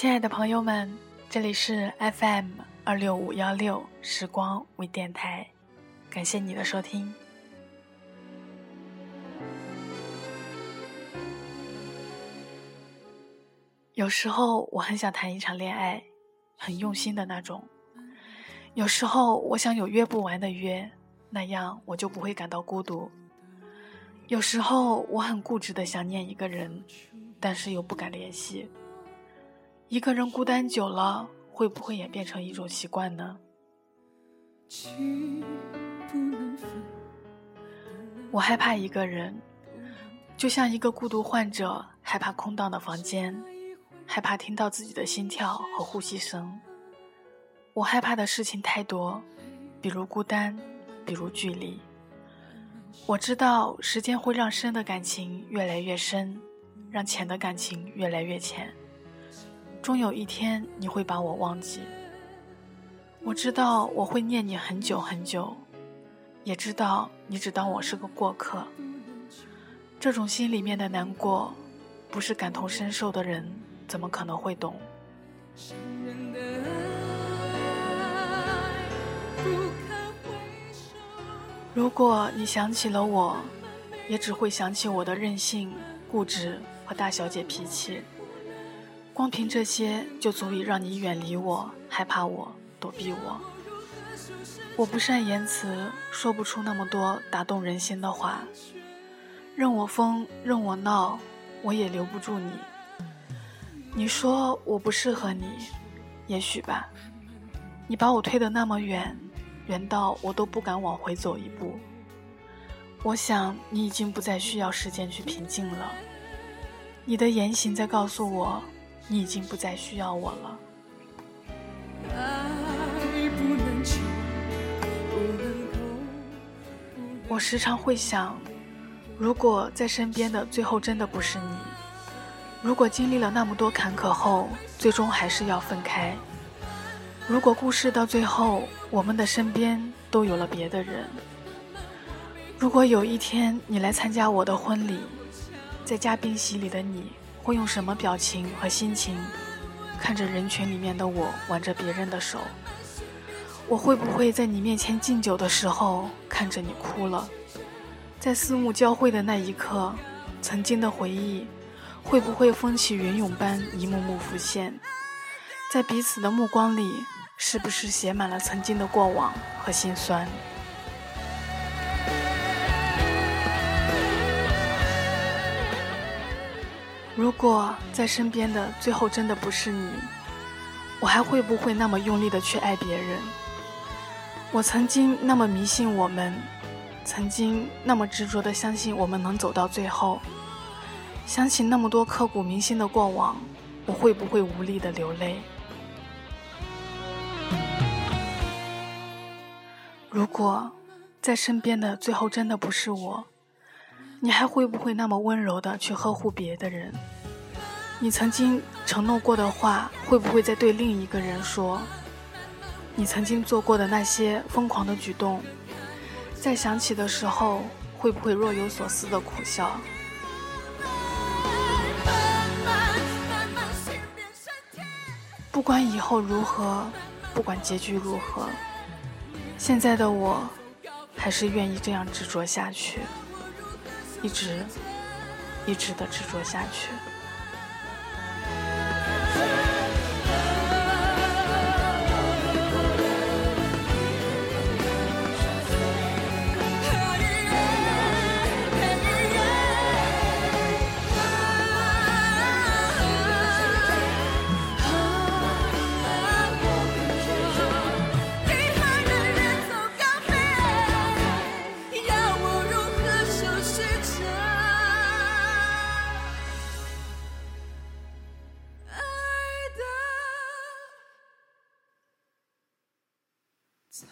亲爱的朋友们，这里是 FM 二六五幺六时光微电台，感谢你的收听。有时候我很想谈一场恋爱，很用心的那种；有时候我想有约不完的约，那样我就不会感到孤独；有时候我很固执的想念一个人，但是又不敢联系。一个人孤单久了，会不会也变成一种习惯呢？我害怕一个人，就像一个孤独患者，害怕空荡的房间，害怕听到自己的心跳和呼吸声。我害怕的事情太多，比如孤单，比如距离。我知道时间会让深的感情越来越深，让浅的感情越来越浅。终有一天你会把我忘记。我知道我会念你很久很久，也知道你只当我是个过客。这种心里面的难过，不是感同身受的人怎么可能会懂？如果你想起了我，也只会想起我的任性、固执和大小姐脾气。光凭这些就足以让你远离我、害怕我、躲避我。我不善言辞，说不出那么多打动人心的话。任我疯，任我闹，我也留不住你。你说我不适合你，也许吧。你把我推得那么远，远到我都不敢往回走一步。我想你已经不再需要时间去平静了。你的言行在告诉我。你已经不再需要我了。我时常会想，如果在身边的最后真的不是你，如果经历了那么多坎坷后，最终还是要分开，如果故事到最后，我们的身边都有了别的人，如果有一天你来参加我的婚礼，在嘉宾席里的你。会用什么表情和心情看着人群里面的我挽着别人的手？我会不会在你面前敬酒的时候看着你哭了？在四目交汇的那一刻，曾经的回忆会不会风起云涌般一幕幕浮现？在彼此的目光里，是不是写满了曾经的过往和心酸？如果在身边的最后真的不是你，我还会不会那么用力的去爱别人？我曾经那么迷信我们，曾经那么执着的相信我们能走到最后。想起那么多刻骨铭心的过往，我会不会无力的流泪？如果在身边的最后真的不是我。你还会不会那么温柔的去呵护别的人？你曾经承诺过的话，会不会再对另一个人说？你曾经做过的那些疯狂的举动，在想起的时候，会不会若有所思的苦笑？不管以后如何，不管结局如何，现在的我，还是愿意这样执着下去。一直，一直的执着下去。Time.